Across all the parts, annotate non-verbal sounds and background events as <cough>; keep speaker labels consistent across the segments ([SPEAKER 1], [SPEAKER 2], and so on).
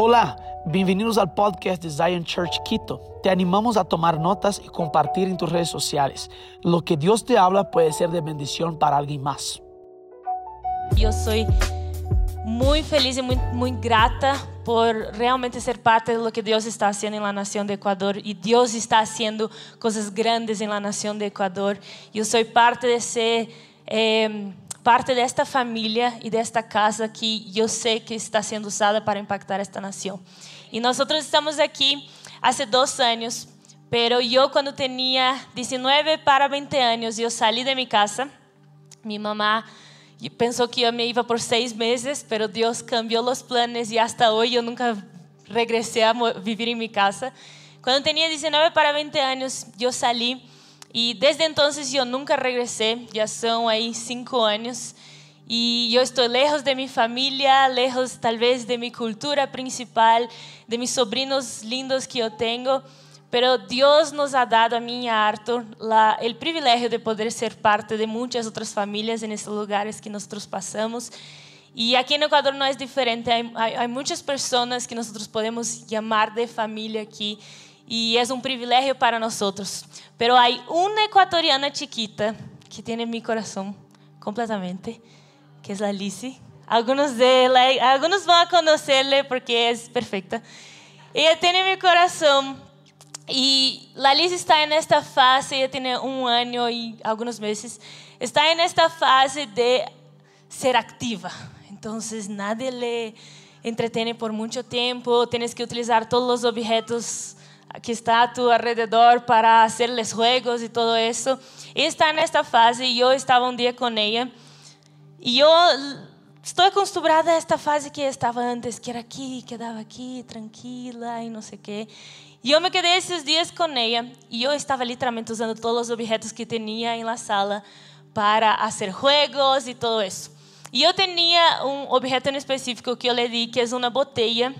[SPEAKER 1] Hola, bienvenidos al podcast de Zion Church Quito. Te animamos a tomar notas y compartir en tus redes sociales. Lo que Dios te habla puede ser de bendición para alguien más.
[SPEAKER 2] Yo soy muy feliz y muy, muy grata por realmente ser parte de lo que Dios está haciendo en la nación de Ecuador y Dios está haciendo cosas grandes en la nación de Ecuador. Yo soy parte de ser eh, parte desta família e desta casa que eu sei que está sendo usada para impactar esta nação. E nós estamos aqui há dois anos, pero eu quando tinha 19 para 20 anos, eu saí de minha casa. Minha mamá pensou que eu me ia por seis meses, pero Deus cambiou os planos e hasta hoje eu nunca regressei a viver em minha casa. Quando tinha 19 para 20 anos, eu saí Y desde entonces yo nunca regresé, ya son ahí cinco años. Y yo estoy lejos de mi familia, lejos tal vez de mi cultura principal, de mis sobrinos lindos que yo tengo. Pero Dios nos ha dado a mí y a Arthur el privilegio de poder ser parte de muchas otras familias en estos lugares que nosotros pasamos. Y aquí en Ecuador no es diferente, hay muchas personas que nosotros podemos llamar de familia aquí y es un privilegio para nosotros. Pero hay una ecuatoriana chiquita que tiene mi corazón completamente, que es la Lizzie. Algunos, de la, algunos van a conocerle porque es perfecta. Ella tiene mi corazón y la está en esta fase, ella tiene un año y algunos meses, está en esta fase de ser activa. Entonces nadie le entretiene por mucho tiempo, tienes que utilizar todos los objetos que está a tu alrededor para hacerles juegos y todo eso. Está en esta fase y yo estaba un día con ella y yo estoy acostumbrada a esta fase que estaba antes, que era aquí, quedaba aquí, tranquila y no sé qué. Y yo me quedé esos días con ella y yo estaba literalmente usando todos los objetos que tenía en la sala para hacer juegos y todo eso. Y yo tenía un objeto en específico que yo le di, que es una botella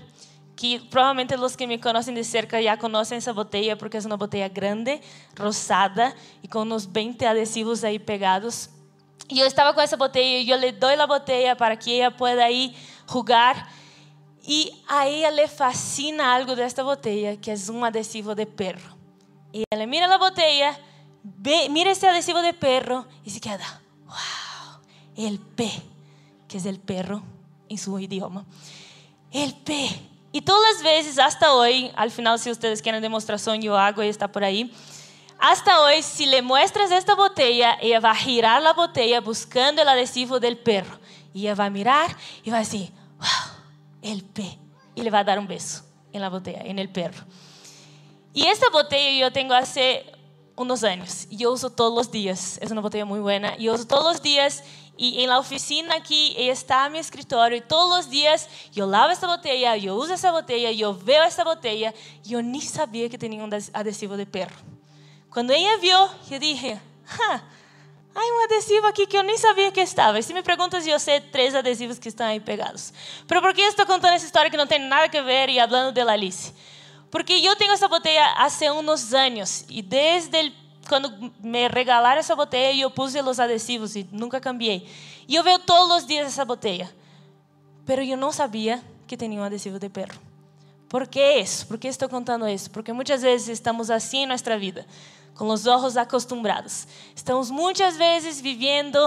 [SPEAKER 2] que provavelmente os que me conhecem de cerca já conhecem essa botella porque é uma botella grande, rosada e com uns 20 adesivos aí pegados. E eu estava com essa botella e eu lhe dou a botella para que ela pueda ir jogar. E a ela le fascina algo desta botella, que é um adesivo de perro. E ela mira a botella, mira esse adesivo de perro e se queda, wow, el P, que é o perro em seu idioma. El P y todas las veces, hasta hoy, al final, si ustedes quieren demostración, yo hago y está por ahí. Hasta hoy, si le muestras esta botella, ella va a girar la botella buscando el adhesivo del perro. Y ella va a mirar y va a decir, wow, el P. Y le va a dar un beso en la botella, en el perro. Y esta botella yo tengo hace unos años y yo uso todos los días. Es una botella muy buena. Yo uso todos los días y en la oficina aquí está mi escritorio y todos los días yo lavo esta botella, yo uso esa botella, yo veo esta botella. Y yo ni sabía que tenía un adhesivo de perro. Cuando ella vio, yo dije, hay un adhesivo aquí que yo ni sabía que estaba. Y si me preguntas, yo sé tres adhesivos que están ahí pegados. Pero ¿por qué estoy contando esa historia que no tiene nada que ver y hablando de la Alice? Porque eu tenho essa botella hace unos anos e desde el, quando me regalaram essa botella eu puse os adesivos e nunca cambiei. E eu vejo todos os dias essa botella. Pero eu não sabia que tinha um adesivo de perro. ¿Por que isso? Por que estou contando isso? Porque muitas vezes estamos assim em nossa vida, com os olhos acostumbrados. Estamos muitas vezes vivendo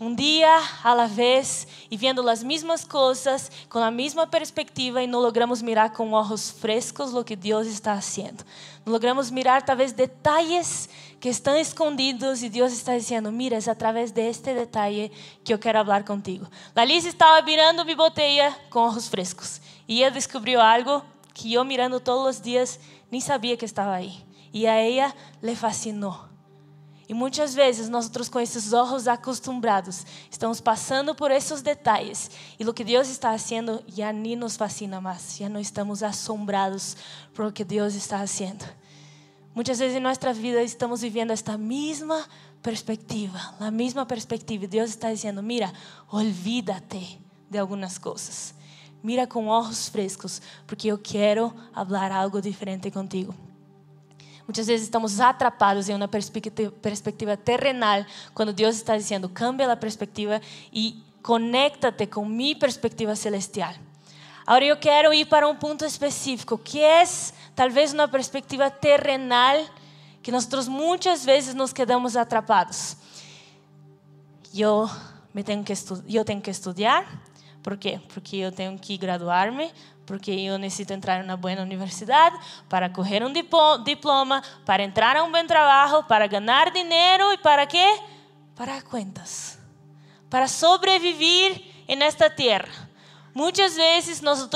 [SPEAKER 2] um dia a la vez e vendo as mesmas coisas com a mesma perspectiva e não logramos mirar com olhos frescos o que Deus está fazendo. Não logramos mirar talvez detalhes que estão escondidos e Deus está dizendo: Mira, é através deste detalhe que eu quero falar contigo. Lalice estava mirando minha botella com olhos frescos e ela descobriu algo que eu mirando todos os dias nem sabia que estava aí. E a ela le fascinou. E muitas vezes nós com esses olhos acostumbrados estamos passando por esses detalhes e o que Deus está fazendo já nem nos fascina mais, já não estamos assombrados por o que Deus está fazendo. Muchas veces en nuestras vidas estamos viviendo esta misma perspectiva, la misma perspectiva. Dios está diciendo, mira, olvídate de algunas cosas. Mira con ojos frescos, porque yo quiero hablar algo diferente contigo. Muchas veces estamos atrapados en una perspectiva terrenal cuando Dios está diciendo, cambia la perspectiva y conéctate con mi perspectiva celestial. Agora eu quero ir para um ponto específico, que é talvez uma perspectiva terrenal que nós muitas vezes nos quedamos atrapados. Eu me tenho que eu tenho que estudar, por quê? Porque eu tenho que graduar-me, porque eu necessito entrar uma boa universidade para correr um diploma, para entrar a um bom trabalho, para ganhar dinheiro e para quê? Para contas, para sobreviver em esta terra. Muitas vezes nós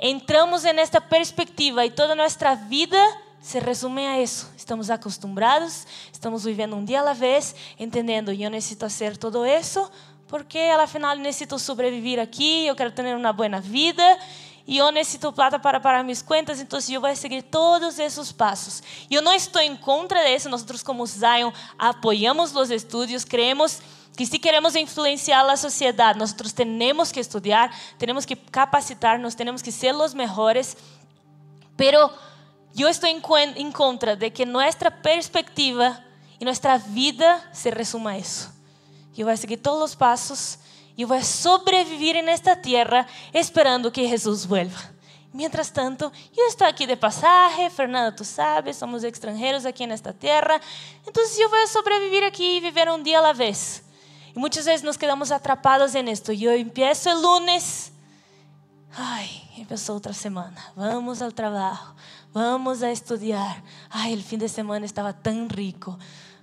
[SPEAKER 2] entramos em esta perspectiva e toda nossa vida se resume a isso. Estamos acostumados, estamos vivendo um dia à vez, entendendo, eu necessito fazer tudo isso porque afinal necessito sobreviver aqui, eu quero ter uma boa vida e eu necessito plata para pagar minhas contas, então eu vou seguir todos esses passos. Eu não estou em contra disso, nós como Zion apoiamos os estudos, creemos que se queremos influenciar a sociedade, nós temos que estudar, temos que capacitar-nos, temos que ser os melhores, pero eu estou em, contra de que nossa perspectiva e nossa vida se resuma a isso. Eu vou seguir todos os passos e vou sobreviver nesta terra esperando que Jesus vuelva. Mientras tanto, eu estou aqui de passagem, Fernanda, tu sabes, somos extranjeros aqui nesta terra, então eu vou sobreviver aqui e viver um dia à vez. Y muchas veces nos quedamos atrapados en esto. Yo empiezo el lunes, ay, empezó otra semana, vamos al trabajo, vamos a estudiar. Ay, el fin de semana estaba tan rico.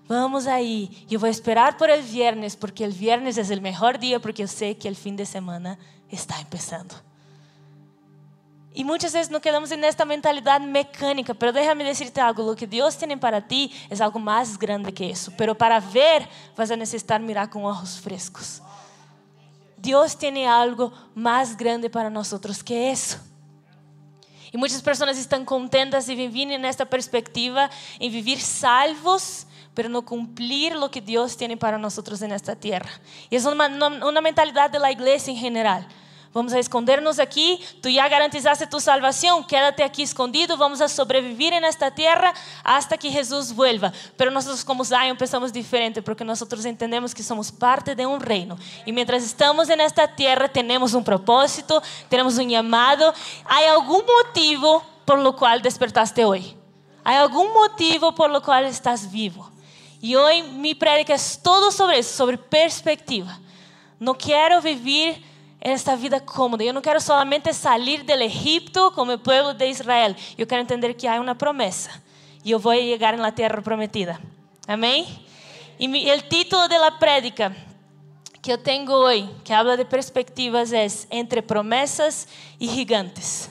[SPEAKER 2] Vamos ahí, yo voy a esperar por el viernes porque el viernes es el mejor día porque yo sé que el fin de semana está empezando. E muitas vezes nos quedamos nesta mentalidade mecânica, pero déjame decirte algo, lo que Deus tem para ti é algo mais grande que isso, pero para ver vas a necessitar mirar com olhos frescos. Deus tem algo mais grande para nós que isso. E muitas pessoas estão contentas de viver nesta perspectiva, em viver salvos, pero no cumplir lo que Dios tiene para nosotros en esta tierra. Y es una, una mentalidad de la iglesia en general. Vamos a escondernos aqui. Tu já garantizaste tu salvação. Quédate aqui escondido. Vamos a sobreviver nesta terra hasta que Jesus vuelva. Pero nós, como Zion, pensamos diferente porque nós entendemos que somos parte de um reino. E mientras estamos nesta terra, temos um propósito, temos um chamado. Há algum motivo por lo qual despertaste hoje? Há algum motivo por lo qual estás vivo? E hoje mi prédica é todo sobre isso, sobre perspectiva. Não quero viver esta vida cómoda. Eu não quero solamente sair do Egito como o povo de Israel. Eu quero entender que há uma promessa e eu vou chegar na terra prometida. Amém? E o título da prédica que eu tenho hoje, que habla de perspectivas, é entre promessas e gigantes.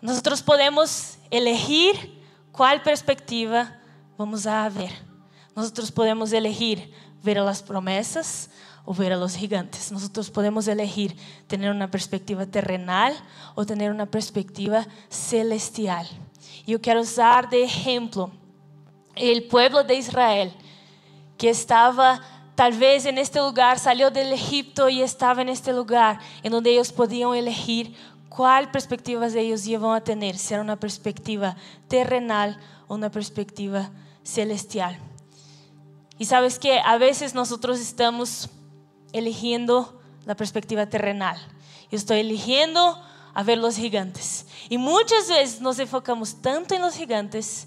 [SPEAKER 2] Nós podemos elegir qual perspectiva vamos a ver. Nosotros podemos elegir ver a las promesas o ver a los gigantes. Nosotros podemos elegir tener una perspectiva terrenal o tener una perspectiva celestial. Yo quiero usar de ejemplo el pueblo de Israel que estaba tal vez en este lugar, salió del Egipto y estaba en este lugar en donde ellos podían elegir cuál perspectiva ellos iban a tener, si era una perspectiva terrenal o una perspectiva celestial. Y sabes que a veces nosotros estamos eligiendo la perspectiva terrenal. Yo estoy eligiendo a ver los gigantes. Y muchas veces nos enfocamos tanto en los gigantes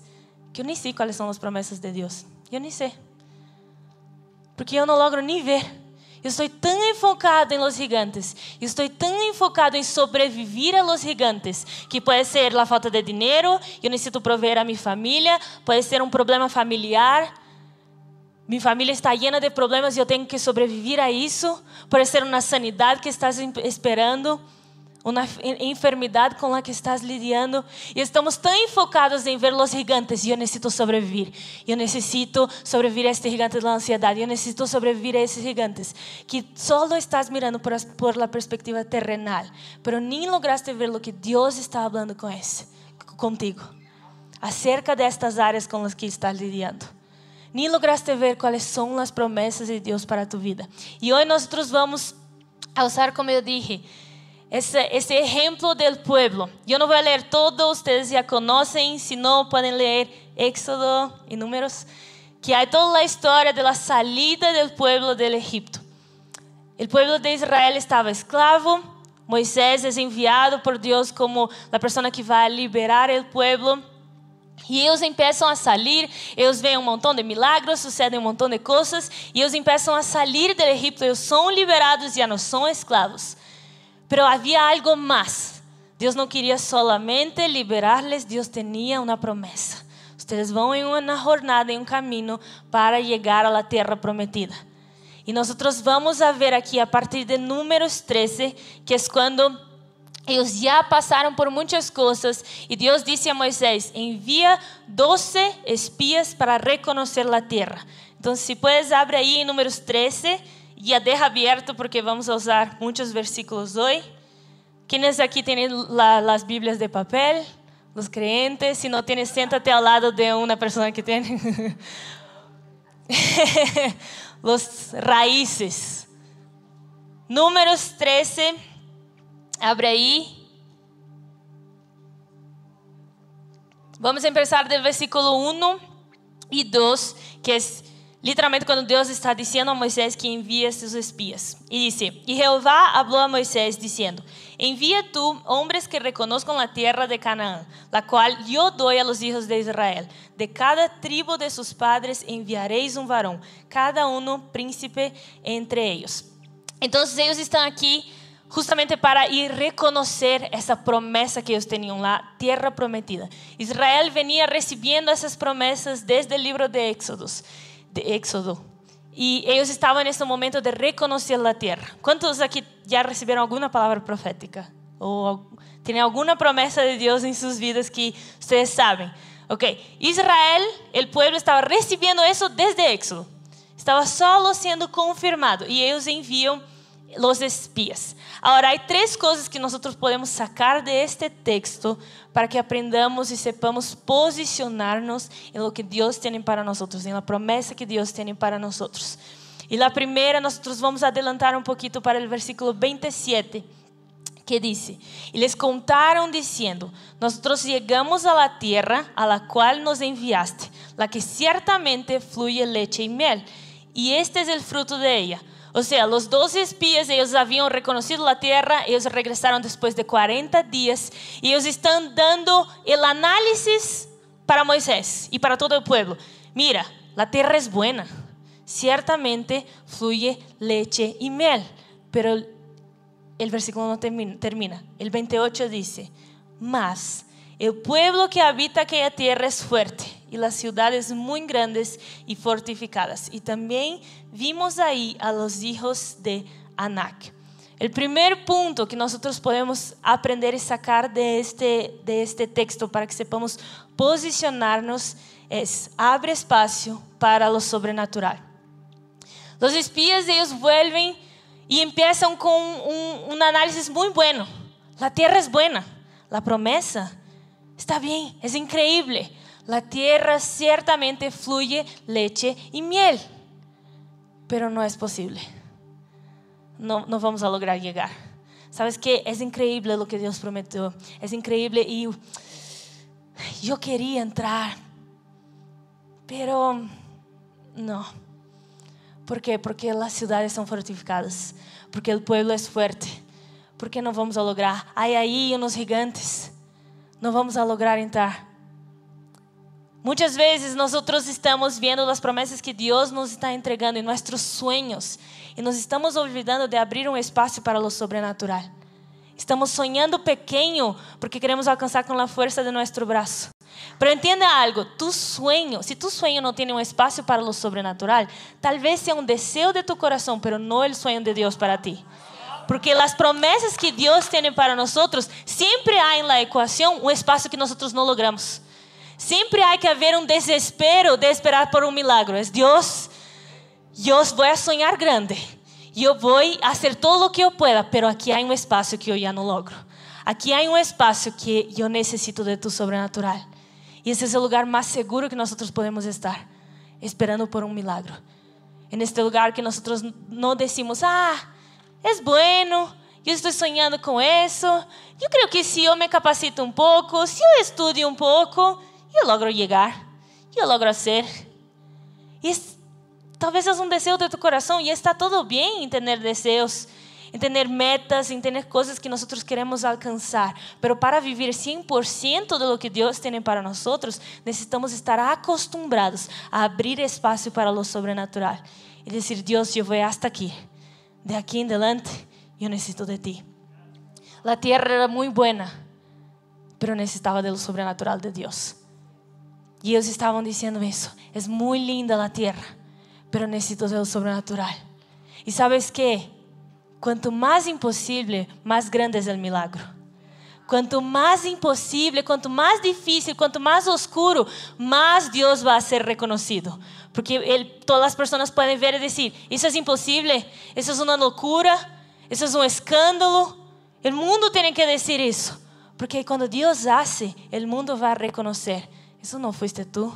[SPEAKER 2] que yo ni sé cuáles son las promesas de Dios. Yo ni sé. Porque yo no logro ni ver. Eu estou tão enfocado em los gigantes, eu estou tão enfocado em sobreviver a los gigantes, que pode ser a falta de dinheiro, eu necessito prover a minha família, pode ser um problema familiar, minha família está llena de problemas e eu tenho que sobreviver a isso. Pode ser uma sanidade que estás esperando, uma enfermidade com a que estás lidiando. E estamos tão enfocados em ver os gigantes. E eu necessito sobreviver. Eu necessito sobreviver a este gigante da ansiedade. Eu necessito sobreviver a esses gigantes. Que só estás mirando por, por la perspectiva terrenal. Pero nem lograste ver o que Deus está falando com esse, contigo. Acerca destas áreas com as que estás lidiando nem lograste ver quais são as promessas de Deus para tu vida. E hoje nós vamos a usar, como eu dije, esse, exemplo do povo. Eu não vou ler todo, vocês já conhecem, se não, podem ler Éxodo e Números, que há toda a história da saída do povo do Egito. O povo de Israel estava escravo, Moisés es enviado por Dios como la persona que va a liberar el pueblo. E eles começam a sair, eles veem um montão de milagres, sucedem um montão de coisas, e eles começam a sair do Egito, eles são liberados, já não são escravos. Pero havia algo mais. Deus não queria solamente liberar-les, Deus tinha uma promessa. Vocês vão em uma jornada, em um caminho para chegar à terra prometida. E nós vamos a ver aqui a partir de Números 13, que é quando eles já passaram por muitas coisas e Deus disse a Moisés: envia 12 espias para reconhecer a terra. Então, se puedes, abre aí em Números 13 e a deixa aberto porque vamos usar muitos versículos hoje. Quienes aqui la, as Bíblias de papel? Os crentes. Se não tienes, senta-te ao lado de uma pessoa que tem. <laughs> Os raízes. Números 13 Abre aí. Vamos começar do versículo 1 e 2, que é literalmente quando Deus está dizendo a Moisés que envia seus espias. E disse: E Jeová falou a Moisés, dizendo: Envia tu homens que reconozcan a terra de Canaã, la qual eu dou a los hijos de Israel. De cada tribo de sus padres enviareis um varão, cada um príncipe entre eles. Então, eles estão aqui justamente para ir reconocer esa promesa que ellos tenían, la tierra prometida. Israel venía recibiendo esas promesas desde el libro de Éxodos, de Éxodo. Y ellos estaban en este momento de reconocer la tierra. ¿Cuántos aquí ya recibieron alguna palabra profética? ¿O tienen alguna promesa de Dios en sus vidas que ustedes saben? Ok, Israel, el pueblo, estaba recibiendo eso desde Éxodo. Estaba solo siendo confirmado. Y ellos envían los espías. Ahora, hay tres cosas que nosotros podemos sacar de este texto para que aprendamos y sepamos posicionarnos en lo que Dios tiene para nosotros, en la promesa que Dios tiene para nosotros. Y la primera, nosotros vamos a adelantar un poquito para el versículo 27, que dice, y les contaron diciendo, nosotros llegamos a la tierra a la cual nos enviaste, la que ciertamente fluye leche y miel, y este es el fruto de ella o sea, los dos espías, ellos habían reconocido la tierra, ellos regresaron después de 40 días y ellos están dando el análisis para Moisés y para todo el pueblo. Mira, la tierra es buena, ciertamente fluye leche y miel, pero el versículo no termina. El 28 dice, mas el pueblo que habita aquella tierra es fuerte y las ciudades muy grandes y fortificadas. Y también vimos ahí a los hijos de Anak. El primer punto que nosotros podemos aprender y sacar de este, de este texto para que sepamos posicionarnos es abre espacio para lo sobrenatural. Los espías ellos vuelven y empiezan con un, un análisis muy bueno. La tierra es buena, la promesa está bien, es increíble la tierra ciertamente fluye leche y miel, pero no es posible. No, no vamos a lograr llegar. ¿Sabes qué? Es increíble lo que Dios prometió. Es increíble y yo quería entrar, pero no. ¿Por qué? Porque las ciudades son fortificadas, porque el pueblo es fuerte. Porque no vamos a lograr. Hay ahí unos gigantes. No vamos a lograr entrar. Muitas vezes nós estamos vendo as promessas que Deus nos está entregando em nossos sonhos e nós estamos olvidando de abrir um espaço para o sobrenatural. Estamos sonhando pequeno porque queremos alcançar com a força de nosso braço. Mas entenda algo, tu sueño, se tu sueño não tem um espaço para o sobrenatural, talvez seja um desejo de tu coração, mas não o sueño de Deus para ti. Porque as promessas que Deus tem para nós, sempre há em la equação um espaço que nós não logramos. Sempre há que haver um desespero de esperar por um milagre. É Deus, eu vou a sonhar grande. Eu vou fazer todo o que eu pueda, pero aqui há um espaço que eu já não logro. Aqui há um espaço que eu necessito de tu sobrenatural. E esse é o lugar mais seguro que nós podemos estar, esperando por um milagre. En este lugar que nós não decimos, ah, é bueno, eu estou sonhando com isso. Eu creio que se eu me capacito um pouco, se eu estudo um pouco, eu logro chegar, eu logro ser. E talvez é um desejo de tu coração e está tudo bem em ter desejos. ter metas, ter coisas que nós queremos alcançar. Pero para viver 100% de lo que Deus tem para nós, necessitamos estar acostumbrados a abrir espaço para lo sobrenatural e dizer: Deus, eu vou hasta aqui. De aqui em diante, eu necessito de ti. A terra era muito boa, pero necessitava do sobrenatural de Deus. Y ellos estaban diciéndome eso. Es muy linda la tierra, pero necesito lo sobrenatural. Y sabes qué? Cuanto más imposible, más grande es el milagro. Cuanto más imposible, cuanto más difícil, cuanto más oscuro, más Dios va a ser reconocido. Porque todas las personas pueden ver y decir, eso es imposible, eso es una locura, eso es un escándalo. El mundo tiene que decir eso. Porque cuando Dios hace, el mundo va a reconocer Isso não foste tu.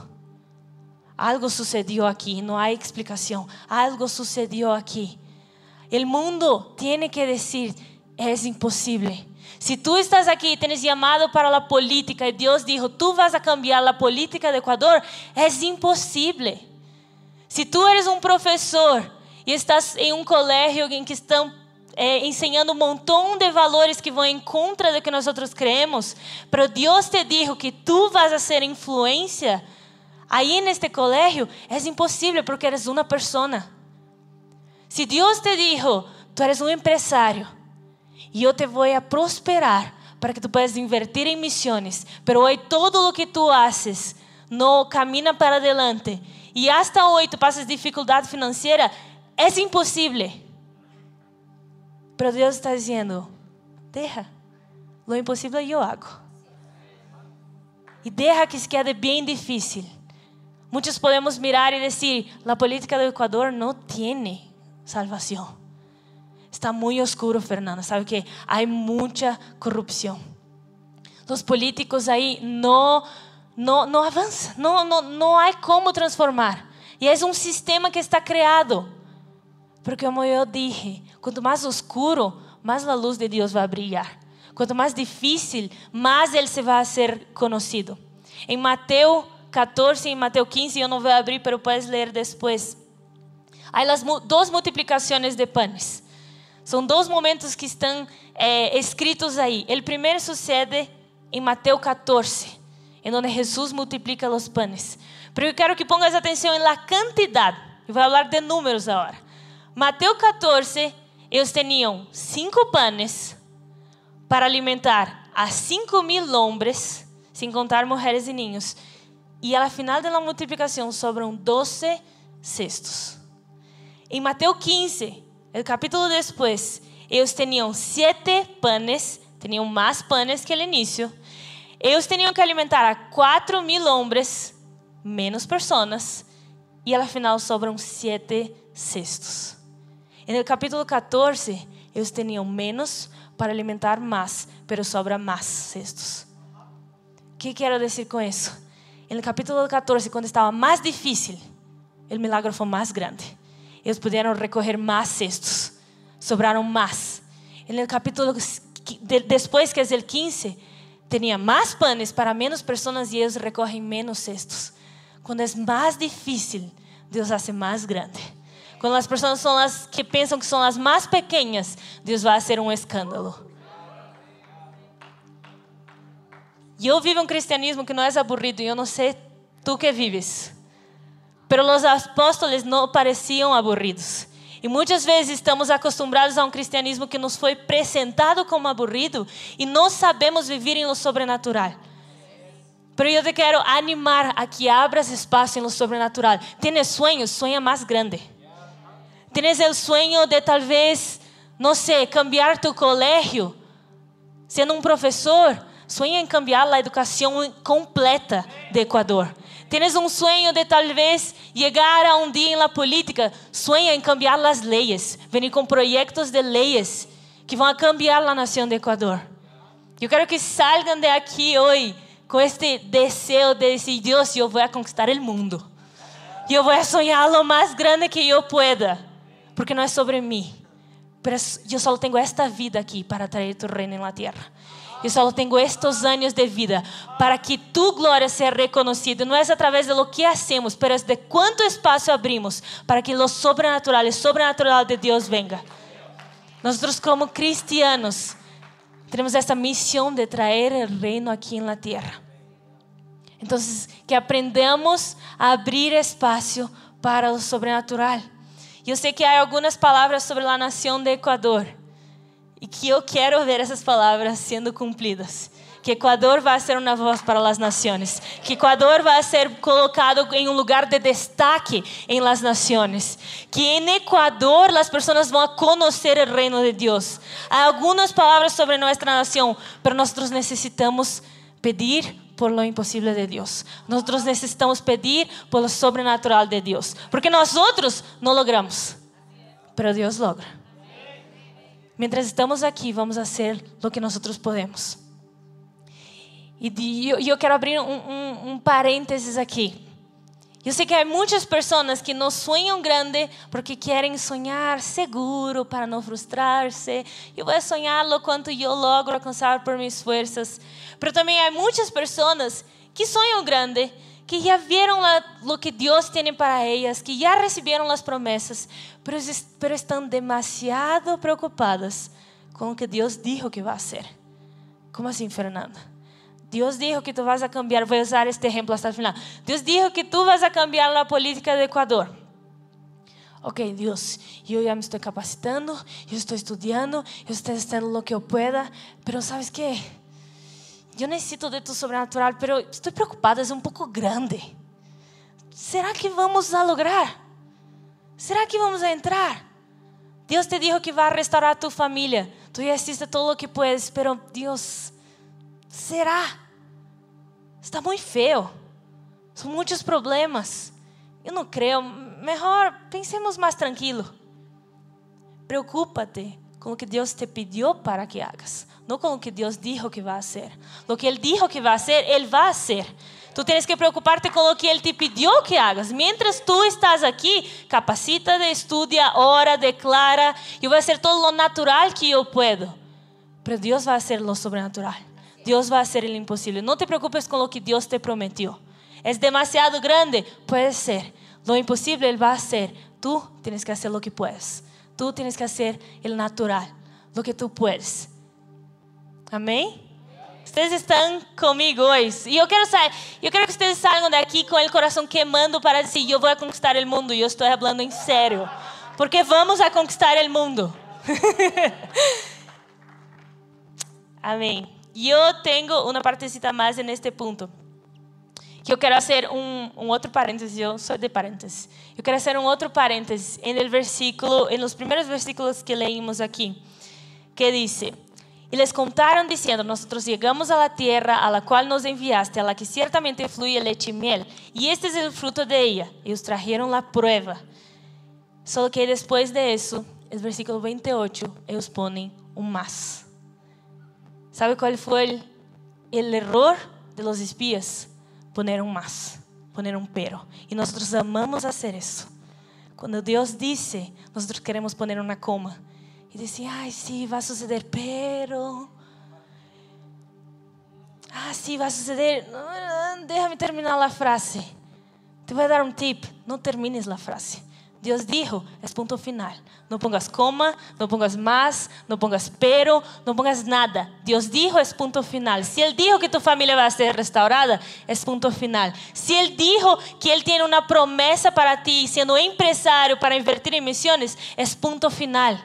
[SPEAKER 2] Algo sucedió aqui, não há explicação. Algo sucedió aqui. O mundo tem que dizer: É impossível. Si tú estás aquí y tienes llamado para la política y Dios dijo, tú vas a cambiar la política de Ecuador, es imposible. Si tú eres un profesor y estás en un colegio en que están eh, enseñando un montón de valores que van en contra de lo que nosotros creemos, pero Dios te dijo que tú vas a ser influencia ahí en este colegio, es imposible porque eres una persona. Si Dios te dijo, tú eres un empresario, e eu te vou a prosperar para que tu puedas invertir em missões. Pero hoje todo o que tu haces no camina para adelante e hasta hoje tu passas dificuldade financeira, é impossível. Pero Deus está dizendo: deja, lo impossível eu hago. E deja que se quede bem difícil. Muitos podemos mirar e dizer: a política do Equador não tem salvação. Está muy oscuro, Fernanda. Sabe que hay mucha corrupción. Los políticos ahí no, no, no avanzan, no, no, no hay cómo transformar. E é um sistema que está criado. Porque, como eu dije, quanto mais oscuro, mais a luz de Deus vai brilhar. Quanto mais difícil, mais ele se vai ser conhecido. Em Mateus 14 e Mateus 15, eu não vou abrir, mas puedes ler depois. Há as duas multiplicações de panes. São dois momentos que estão é, escritos aí. O primeiro sucede em Mateus 14, em onde Jesus multiplica os panes. Mas eu quero que pongas atenção na quantidade. Eu vou falar de números agora. Mateus 14, eles tinham cinco panes para alimentar a cinco mil homens, sem contar mulheres e ninhos. E ao final da multiplicação sobram doze cestos. Em Mateus 15, El capítulo después, ellos tenían siete panes, tenían más panes que el inicio. Ellos tenían que alimentar a cuatro mil hombres, menos personas, y al final sobran siete cestos. En el capítulo 14, ellos tenían menos para alimentar más, pero sobra más cestos. ¿Qué quiero decir con eso? En el capítulo 14, cuando estaba más difícil, el milagro fue más grande. Eles puderam recolher mais cestos. Sobraram mais. No capítulo depois que é o 15, tinha mais panes para menos pessoas e eles recorrem menos cestos. Quando é mais difícil, Deus hace mais grande. Quando as pessoas são as que pensam que são as mais pequenas, Deus vai ser um escândalo. E eu vivo um cristianismo que não é aburrido, e eu não sei tu que vives. Pero os apóstolos não pareciam aburridos. E muitas vezes estamos acostumados a um cristianismo que nos foi apresentado como aburrido e não sabemos viver em lo sobrenatural. Pero eu te quero animar a que abras espaço em lo sobrenatural. Tienes sueños, sueña mais grande. Tienes o sueño de talvez, não sei, cambiar tu colégio, sendo um professor, sueña em cambiar a educação completa de Equador. Tienes um sonho de talvez chegar a um dia la política, sueña em cambiar as leis, venir com projetos de leis que vão cambiar a nação de Equador. Eu quero que salgam de aqui hoje com este desejo de dizer, Deus, eu vou conquistar o mundo. Eu vou sonhar lo mais grande que eu pueda, porque não é sobre mim. Eu só tenho esta vida aqui para trazer tu reino na terra. Eu só tenho estes anos de vida para que tu glória seja reconhecida. Não é através de lo que hacemos, mas de quanto espaço abrimos para que lo sobrenatural, o sobrenatural de Deus venga. Nosotros como cristianos tenemos esta misión de traer el reino aquí en la tierra. Entonces, que aprendamos a abrir espacio para lo sobrenatural. Yo sé que hay algunas palabras sobre la nación de Ecuador y que yo quiero ver esas palabras siendo cumplidas. Que Ecuador vai ser uma voz para as nações. Que Ecuador vai ser colocado em um lugar de destaque em las nações. Que em Ecuador as pessoas vão conhecer o reino de Deus. Há algumas palavras sobre nossa nação, mas nós necessitamos pedir por lo imposible de Dios. Nosotros necesitamos pedir por lo sobrenatural de Dios, porque nosotros no logramos, pero Dios logra. Mientras estamos aquí, vamos a hacer lo que nosotros podemos. Y yo, quiero abrir un paréntesis aquí. Eu sei que há muitas pessoas que não sonham grande porque querem sonhar seguro para não frustrar-se. Eu vou sonhar lo quanto eu logro alcançar por minhas forças. Mas também há muitas pessoas que sonham grande, que já viram o que Deus tem para elas, que já receberam as promessas, mas estão demasiado preocupadas com o que Deus disse que vai ser. Como assim, Fernanda? Deus dijo que tu vas a cambiar, voy a usar este ejemplo hasta el final. Dios dijo que tú vas a cambiar la política de Ecuador. Ok, Dios, yo ya me estoy capacitando, yo estoy estudiando, yo estoy haciendo lo que yo pueda, pero ¿sabes qué? Yo necesito de tu sobrenatural, pero estoy preocupada, es un poco grande. ¿Será que vamos a lograr? ¿Será que vamos a entrar? Dios te dijo que va a restaurar tu familia. Tú ya hiciste todo lo que puedes, pero Dios, Será? Está muito feio. São muitos problemas. Eu não creio. Melhor pensemos mais tranquilo. Preocupa-te com o que Deus te pediu para que hagas, não com o que Deus dijo que vai ser. O que Ele dijo que vai ser, Ele vai ser. Tu tens que preocupar-te com o que Ele te pediu que hagas. Mientras tu estás aqui, capacita, estudia, ora, declara. Eu vou ser todo lo natural que eu puedo. Mas Deus vai ser lo sobrenatural. Dios va a hacer el imposible. No te preocupes con lo que Dios te prometió. Es demasiado grande, puede ser. Lo imposible Él va a hacer. Tú tienes que hacer lo que puedes. Tú tienes que hacer el natural, lo que tú puedes. Amén. Ustedes están conmigo hoy. Y yo quiero, saber, yo quiero que ustedes salgan de aquí con el corazón quemando para yo voy a conquistar el mundo. Y yo estoy hablando en serio. Porque vamos a conquistar el mundo. <laughs> Yo tengo una partecita más en este punto. Yo quiero hacer un, un, otro paréntesis, yo soy de paréntesis. Yo quiero hacer un otro paréntesis en el versículo, en los primeros versículos que leímos aquí, que dice, y les contaron diciendo, nosotros llegamos a la tierra a la cual nos enviaste, a la que ciertamente fluye leche y miel, y este es el fruto de ella. Ellos trajeron la prueba. Solo que después de eso, el versículo 28, ellos ponen un más. ¿Sabe cuál fue el, error de los espías? Poner un más, poner un pero. Y nosotros amamos hacer eso. Cuando Dios dice, nosotros queremos poner una coma. Y decir, ay, sí, va a suceder, pero... Ah, sí, va a suceder. Déjame terminar la frase. Te voy a dar un tip. No termines la frase. Dios dijo, es punto final. No pongas coma, no pongas más, no pongas pero, no pongas nada. Dios dijo, es punto final. Si Él dijo que tu familia va a ser restaurada, es punto final. Si Él dijo que Él tiene una promesa para ti, siendo empresario para invertir en misiones, es punto final.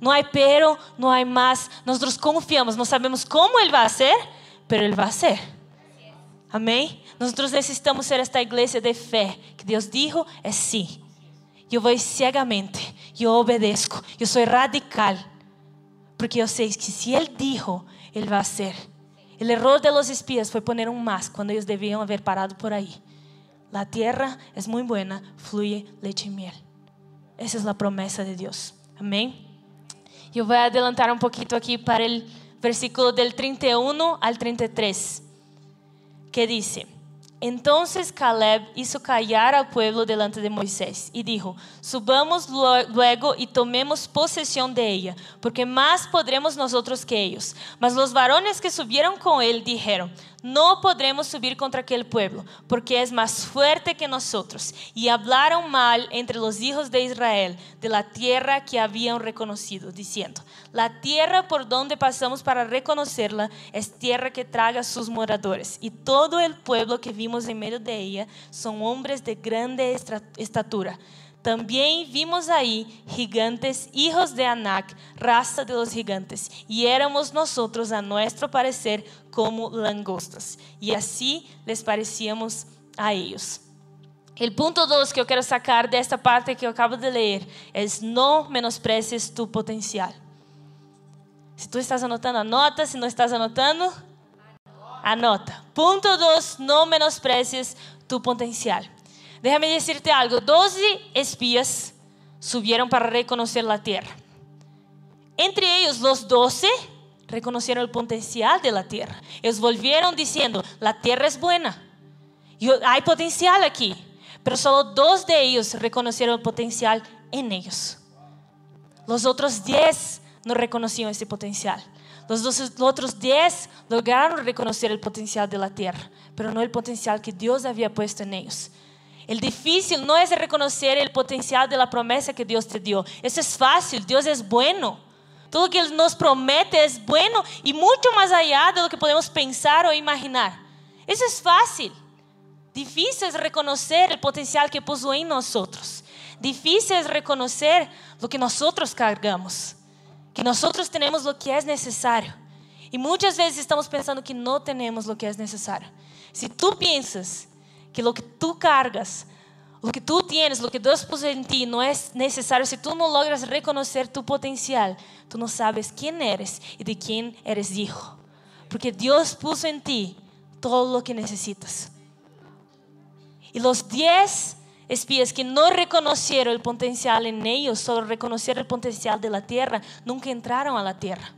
[SPEAKER 2] No hay pero, no hay más. Nosotros confiamos, no sabemos cómo Él va a hacer, pero Él va a hacer. Amén. Nosotros necesitamos ser esta iglesia de fe, que Dios dijo es sí eu vou cegamente, eu obedeço, eu sou radical, porque eu sei que se Ele dijo, Ele vai ser. O erro de los espías foi poner um más quando eles deviam haver parado por aí. La tierra es muy buena, fluye leche y miel. Esa es la promesa de Dios. Amén. Eu vou adelantar um pouquinho aqui para o versículo del 31 al 33, que dice: Entonces Caleb hizo callar al pueblo delante de Moisés y dijo, subamos luego y tomemos posesión de ella, porque más podremos nosotros que ellos. Mas los varones que subieron con él dijeron, no podremos subir contra aquel pueblo, porque es más fuerte que nosotros. Y hablaron mal entre los hijos de Israel de la tierra que habían reconocido, diciendo, la tierra por donde pasamos para reconocerla es tierra que traga sus moradores. Y todo el pueblo que vimos en medio de ella son hombres de grande estatura também vimos aí gigantes, hijos de Anak, raça de los gigantes, e éramos nós, a nosso parecer, como langostas. E assim les parecíamos a eles. O ponto 2 que eu quero sacar desta parte que eu acabo de ler é: não menosprecies tu potencial. Se tu estás anotando, anota. Se não estás anotando, anota. Ponto 2: não menosprecies tu potencial. Déjame decirte algo, 12 espías subieron para reconocer la tierra. Entre ellos los 12 reconocieron el potencial de la tierra. Ellos volvieron diciendo, la tierra es buena, hay potencial aquí. Pero solo dos de ellos reconocieron el potencial en ellos. Los otros 10 no reconocían ese potencial. Los, los otros 10 lograron reconocer el potencial de la tierra, pero no el potencial que Dios había puesto en ellos. El difícil no es reconocer el potencial de la promesa que Dios te dio. Eso es fácil, Dios es bueno. Todo lo que Él nos promete es bueno y mucho más allá de lo que podemos pensar o imaginar. Eso es fácil. Difícil es reconocer el potencial que puso en nosotros. Difícil es reconocer lo que nosotros cargamos. Que nosotros tenemos lo que es necesario. Y muchas veces estamos pensando que no tenemos lo que es necesario. Si tú piensas que lo que tú cargas, lo que tú tienes, lo que Dios puso en ti no es necesario. Si tú no logras reconocer tu potencial, tú no sabes quién eres y de quién eres hijo. Porque Dios puso en ti todo lo que necesitas. Y los diez espías que no reconocieron el potencial en ellos, solo reconocieron el potencial de la tierra, nunca entraron a la tierra.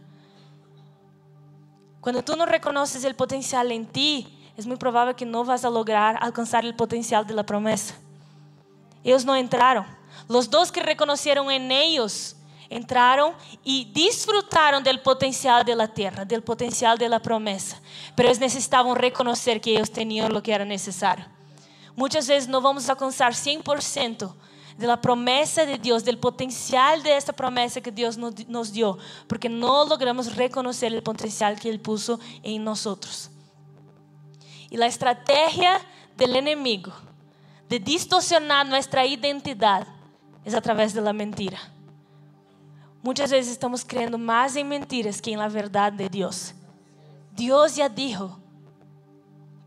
[SPEAKER 2] Cuando tú no reconoces el potencial en ti, es muy probable que no vas a lograr alcanzar el potencial de la promesa. Ellos no entraron. Los dos que reconocieron en ellos entraron y disfrutaron del potencial de la tierra, del potencial de la promesa. Pero ellos necesitaban reconocer que ellos tenían lo que era necesario. Muchas veces no vamos a alcanzar 100% de la promesa de Dios, del potencial de esta promesa que Dios nos dio, porque no logramos reconocer el potencial que Él puso en nosotros. Y la estrategia del enemigo de distorsionar nuestra identidad es a través de la mentira. Muchas veces estamos creyendo más en mentiras que en la verdad de Dios. Dios ya dijo,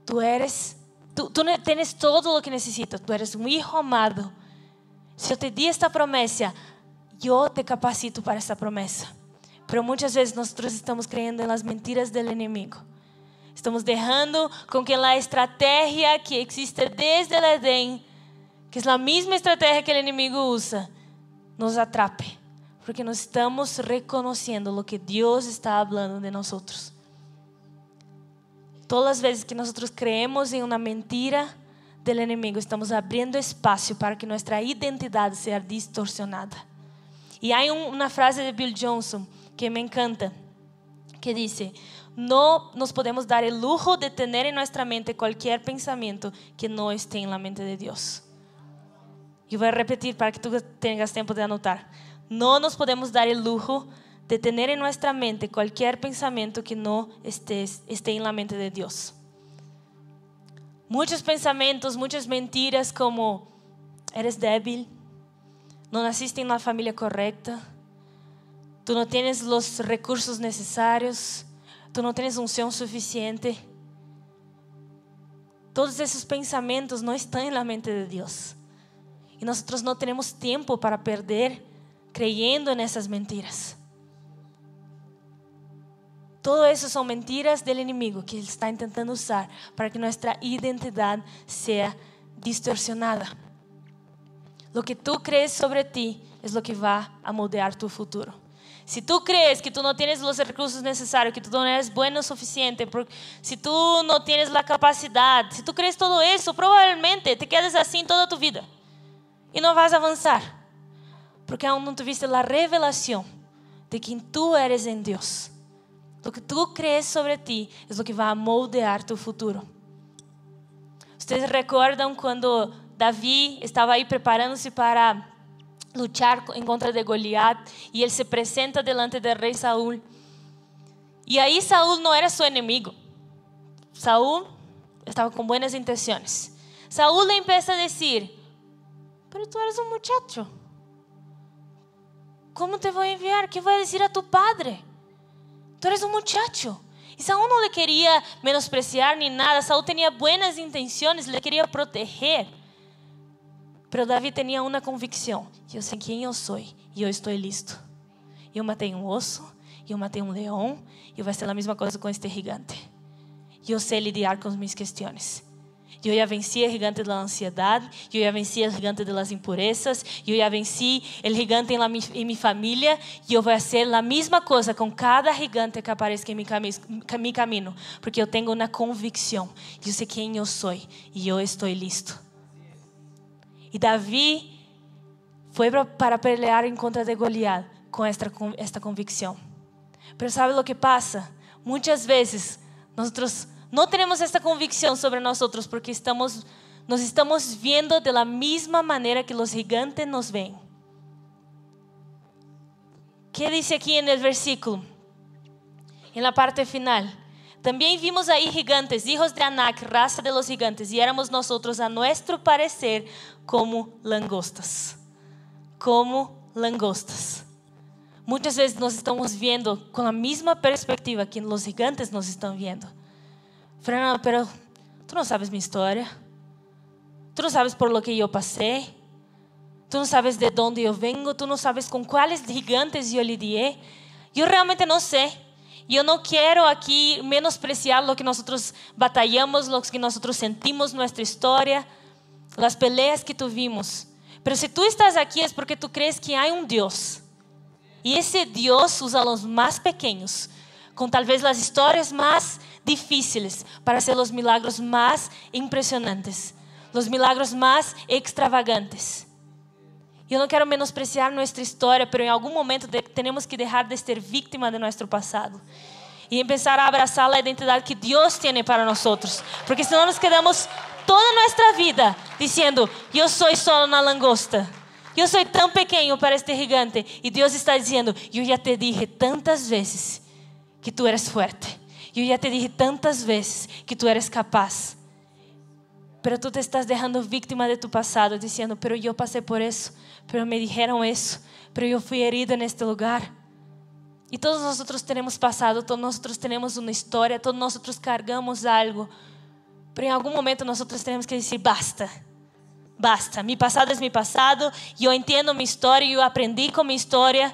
[SPEAKER 2] tú eres, tú, tú tienes todo lo que necesitas, tú eres un hijo amado. Si yo te di esta promesa, yo te capacito para esta promesa. Pero muchas veces nosotros estamos creyendo en las mentiras del enemigo. Estamos dejando con que la estrategia que existe desde el Edén, que es la misma estrategia que el enemigo usa, nos atrape. Porque no estamos reconociendo lo que Dios está hablando de nosotros. Todas las veces que nosotros creemos en una mentira del enemigo, estamos abriendo espacio para que nuestra identidad sea distorsionada. Y hay una frase de Bill Johnson que me encanta, que dice, no nos podemos dar el lujo de tener en nuestra mente cualquier pensamiento que no esté en la mente de Dios. Y voy a repetir para que tú tengas tiempo de anotar. No nos podemos dar el lujo de tener en nuestra mente cualquier pensamiento que no esté, esté en la mente de Dios. Muchos pensamientos, muchas mentiras como eres débil, no naciste en la familia correcta, tú no tienes los recursos necesarios, tú no tienes unción suficiente. Todos esos pensamientos no están en la mente de Dios. Y nosotros no tenemos tiempo para perder creyendo en esas mentiras. Todo eso son mentiras del enemigo que está intentando usar para que nuestra identidad sea distorsionada. Lo que tú crees sobre ti es lo que va a moldear tu futuro. Si tú crees que tú no tienes los recursos necesarios, que tú no eres bueno suficiente, si tú no tienes la capacidad, si tú crees todo eso, probablemente te quedes así toda tu vida y no vas a avanzar, porque aún no tuviste la revelación de quien tú eres en Dios. Lo que tú crees sobre ti es lo que va a moldear tu futuro. Ustedes recuerdan cuando David estaba ahí preparándose para luchar en contra de Goliat y él se presenta delante del rey Saúl. Y ahí Saúl no era su enemigo. Saúl estaba con buenas intenciones. Saúl le empieza a decir, pero tú eres un muchacho. ¿Cómo te voy a enviar? ¿Qué voy a decir a tu padre? Tú eres un muchacho. Y Saúl no le quería menospreciar ni nada. Saúl tenía buenas intenciones, le quería proteger. Pero David tenía una convicción. Yo sé quién yo soy y yo estoy listo. Yo maté un oso, yo maté un león, y voy a hacer la misma cosa con este gigante. Yo sé lidiar con mis cuestiones. Yo ya vencí el gigante de la ansiedad, yo ya vencí el gigante de las impurezas, yo ya vencí el gigante en, la, en mi familia. Yo voy a misma cosa con cada gigante que aparezca en mi, cami mi camino, porque yo tengo una convicción. Yo sé quién yo soy y yo estoy listo. Y David fue para pelear en contra de Goliat con esta, esta convicción. Pero ¿sabe lo que pasa? Muchas veces nosotros no tenemos esta convicción sobre nosotros porque estamos, nos estamos viendo de la misma manera que los gigantes nos ven. ¿Qué dice aquí en el versículo? En la parte final. También vimos aí gigantes, hijos de Anak, raça de los gigantes, y éramos nosotros a nuestro parecer, como langostas. Como langostas. Muchas veces nos estamos viendo con la misma perspectiva que los gigantes nos están viendo. Fernando, pero tú no sabes mi historia, tú no sabes por lo que yo pasé, tú no sabes de dónde yo vengo, tú no sabes con cuáles gigantes yo lidié. Yo realmente não sé. Sé. Yo no quiero aquí menospreciar lo que nosotros batallamos, lo que nosotros sentimos, nuestra historia, las peleas que tuvimos. Pero si tú estás aquí es porque tú crees que hay un Dios. Y ese Dios usa a los más pequeños, con tal vez las historias más difíciles para hacer los milagros más impresionantes, los milagros más extravagantes. Yo no quiero menospreciar nuestra historia, pero en algún momento tenemos que dejar de ser víctima de nuestro pasado y empezar a abrazar la identidad que Dios tiene para nosotros, porque si no nos quedamos toda nuestra vida diciendo, yo soy solo una langosta. Yo soy tan pequeño para este gigante. Y Dios está diciendo, yo ya te dije tantas veces que tú eres fuerte. Yo ya te dije tantas veces que tú eres capaz. Pero tú te estás dejando víctima de tu pasado, diciendo, pero yo pasé por eso, pero me dijeron eso, pero yo fui herida en este lugar. Y todos nosotros tenemos pasado, todos nosotros tenemos una historia, todos nosotros cargamos algo. Pero en algún momento nosotros tenemos que decir, basta, basta, mi pasado es mi pasado, yo entiendo mi historia, yo aprendí con mi historia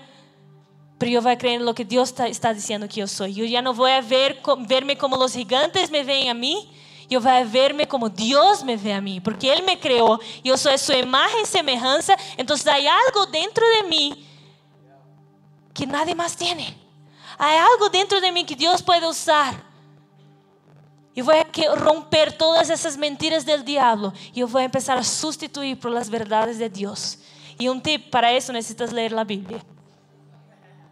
[SPEAKER 2] pero yo voy a creer en lo que Dios está diciendo que yo soy. Yo ya no voy a ver, verme como los gigantes me ven a mí, yo voy a verme como Dios me ve a mí, porque Él me creó, yo soy su imagen y semejanza, entonces hay algo dentro de mí que nadie más tiene. Hay algo dentro de mí que Dios puede usar. Y voy a romper todas esas mentiras del diablo yo voy a empezar a sustituir por las verdades de Dios. Y un tip para eso necesitas leer la Biblia.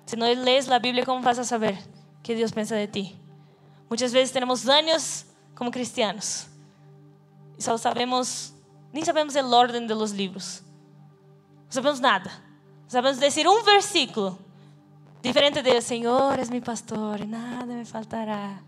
[SPEAKER 2] Si no lees la Biblia, ¿cómo vas a saber qué Dios piensa de ti? Muchas veces tenemos años como cristianos y solo sabemos, ni sabemos el orden de los libros. No sabemos nada. Sabemos decir un versículo diferente de Señor es mi pastor y nada me faltará.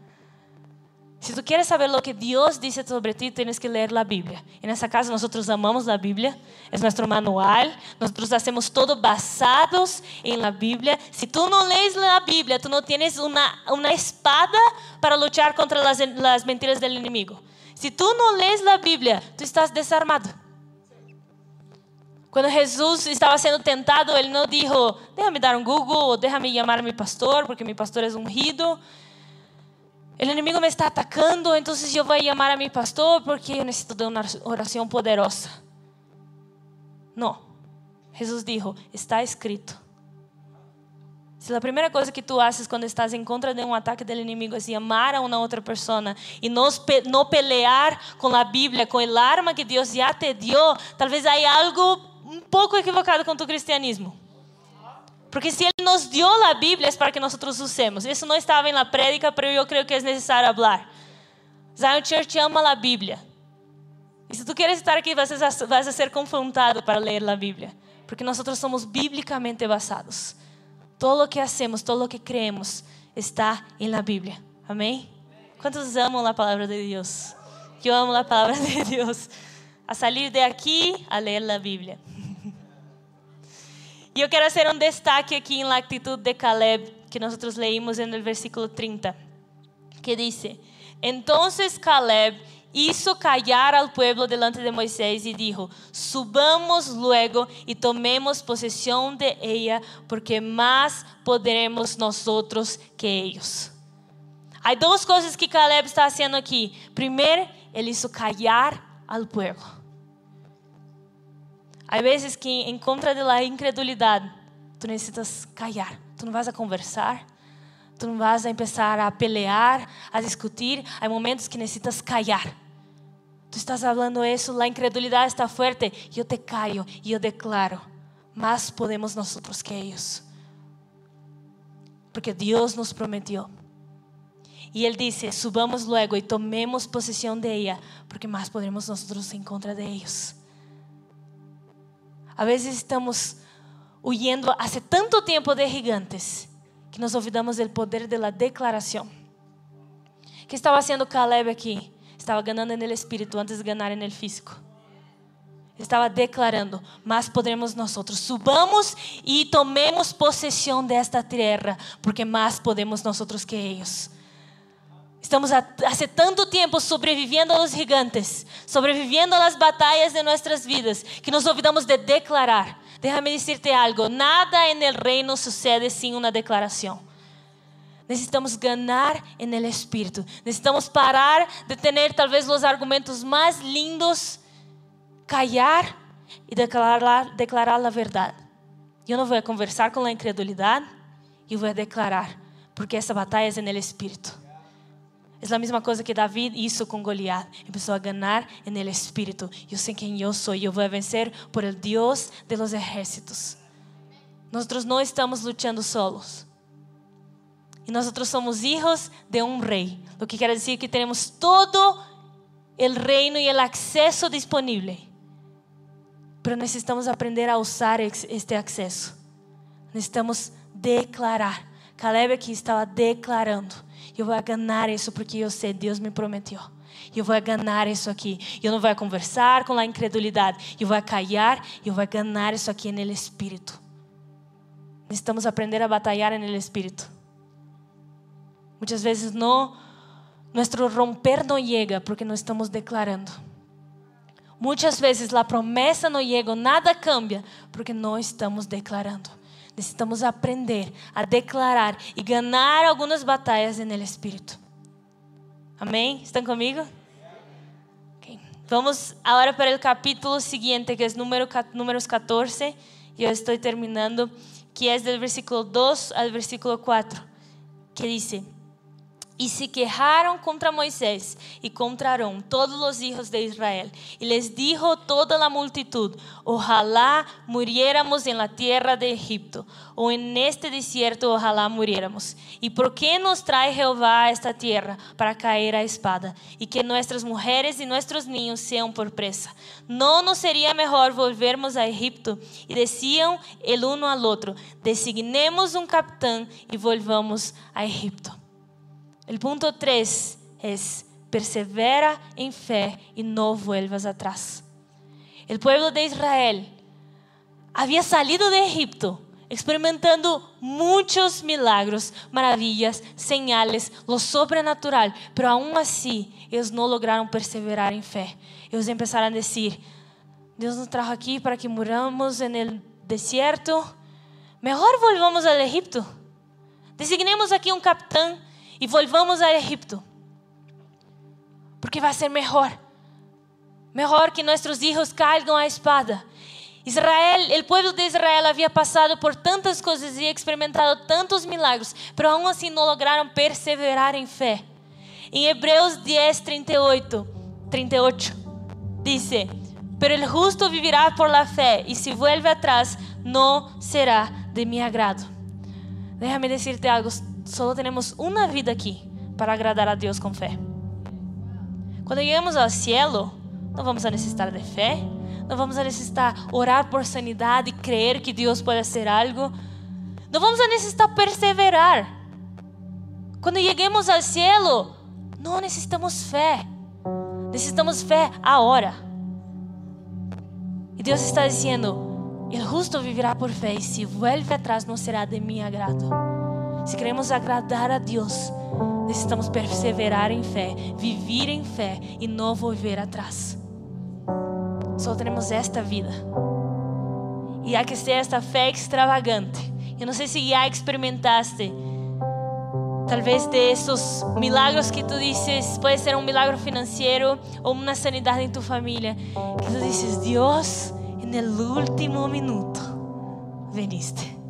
[SPEAKER 2] Si tú quieres saber lo que Dios dice sobre ti, tienes que leer la Biblia. En esta casa nosotros amamos la Biblia, es nuestro manual, nosotros hacemos todo basados en la Biblia. Si tú no lees la Biblia, tú no tienes una, una espada para luchar contra las, las mentiras del enemigo. Si tú no lees la Biblia, tú estás desarmado. Cuando Jesús estaba siendo tentado, Él no dijo, déjame dar un Google déjame llamar a mi pastor, porque mi pastor es ungido. El enemigo me está atacando, entonces yo voy a llamar a mi pastor porque yo necesito de una oración poderosa. No, Jesús dijo, está escrito. Si la primera cosa que tú haces cuando estás en contra de un ataque del enemigo es llamar a una otra persona y no, no pelear con la Biblia, con el arma que Dios ya te dio, tal vez hay algo un poco equivocado con tu cristianismo. Porque no nos dio la Biblia es para que nosotros usemos. Eso no estaba en la prédica, pero yo creo que es necesario hablar. Zion Church ama a Bíblia. E se tu queres estar aqui, vas a, vas a ser confrontado para ler a Bíblia. Porque nós somos bíblicamente basados. Todo o que hacemos, todo o que creemos está em la Bíblia. Amém? Quantos amam a palavra de Deus? Eu amo a palavra de Deus. A salir de aqui, a ler a Bíblia. E eu quero fazer um destaque aqui na atitude de Caleb, que nós leímos no versículo 30, que diz: Entonces Caleb hizo callar al pueblo delante de Moisés y dijo, subamos luego y tomemos posesión de ella, porque más podremos nosotros que ellos. Hay dos cosas que Caleb está haciendo aquí. Primero, él hizo callar al pueblo. Hay veces que en contra de la incredulidad, tú necesitas callar. Tú no vas a conversar, Tu não vas a começar a pelear, a discutir. Há momentos que necessitas callar. Tu estás falando isso, a incredulidade está forte. Eu te callo e eu declaro: mais podemos nós que eles. Porque Deus nos prometeu. E Ele disse: subamos luego e tomemos possessão de ella, porque mais podemos nós em contra de eles. A vezes estamos huyendo há tanto tempo de gigantes que nos olvidamos do poder da declaração. que estava fazendo Caleb aqui? Estava ganhando no espírito antes de ganhar no físico. Estava declarando, mas podemos nós subamos e tomemos possessão desta terra, porque mais podemos nós que eles. Estamos há tanto tempo sobrevivendo aos gigantes, sobrevivendo às batalhas de nossas vidas, que nos olvidamos de declarar. Déjame decirte algo, nada en el reino sucede sin una declaración. Necesitamos ganar en el Espíritu. Necesitamos parar de tener tal vez los argumentos más lindos, callar y declarar, declarar la verdad. Yo no voy a conversar con la incredulidad, yo voy a declarar, porque esa batalla es en el Espíritu. É a mesma coisa que David hizo com Goliat. Começou a ganhar el espírito. Eu sei quem eu sou e eu vou vencer por el Dios de los ejércitos. Nós não estamos lutando solos. E nós somos hijos de um rei. O que quer dizer que temos todo o reino e o acesso disponível. Pero necessitamos aprender a usar este acesso. Necessitamos declarar. Caleb aqui estava declarando eu vou ganhar isso porque eu sei, Deus me prometeu. Eu vou ganhar isso aqui. Eu não vou conversar com a incredulidade. Eu vou callar eu vou ganhar isso aqui no Espírito. Necessitamos aprender a batalhar no Espírito. Muitas vezes não, nosso romper não chega porque não estamos declarando. Muitas vezes a promessa não chega, nada cambia porque não estamos declarando. Necesitamos aprender a declarar e ganhar algumas batalhas no Espírito. Amém? Estão comigo? Okay. Vamos agora para o capítulo seguinte, que é número, números 14. E eu estou terminando, que é do versículo 2 ao versículo 4, que diz y se quejaron contra Moisés y contra Aarón todos los hijos de Israel. Y les dijo toda la multitud, ojalá muriéramos en la tierra de Egipto o en este desierto, ojalá muriéramos. ¿Y por qué nos trae Jehová a esta tierra para caer a espada y que nuestras mujeres y nuestros niños sean por presa? ¿No nos sería mejor volvermos a Egipto? Y decían el uno al otro, designemos un capitán y volvamos a Egipto. O ponto 3 é: persevera em fé e não vuelvas atrás. O povo de Israel havia salido de Egipto experimentando muitos milagros, maravilhas, señales, lo sobrenatural, pero aún assim eles não lograram perseverar em fé. Eles começaram a dizer: Deus nos trajo aqui para que moramos no deserto. Melhor volvamos ao Egipto. Designemos aqui um capitão e volvamos a Egipto. Porque vai ser melhor. Melhor que nossos filhos caigam a espada. Israel, o povo de Israel havia passado por tantas coisas e experimentado tantos milagros, mas aún assim não lograram perseverar em fé. Em Hebreus 10, 38, 38 diz: Pero el justo vivirá por la fé, e se vuelve atrás, não será de mi agrado. Déjame decirte algo, solo tenemos una vida aquí para agradar a Dios con fe. Cuando lleguemos al cielo, no vamos a necesitar de fe, no vamos a necesitar orar por sanidad y creer que Dios puede hacer algo. No vamos a necesitar perseverar. Cuando lleguemos al cielo, no necesitamos fe. Necesitamos fe ahora. Y Dios está diciendo, el justo vivirá por fe y si vuelve atrás no será de mi agrado. Si queremos agradar a Dios, necesitamos perseverar em fé, viver em fé e não volver atrás. Só temos esta vida. E há que ser esta fé extravagante. Eu não sei se já experimentaste, talvez de esses milagros que tu dices, pode ser um milagre financeiro ou uma sanidade em tu família, que tu dices, Deus, no último minuto, veniste.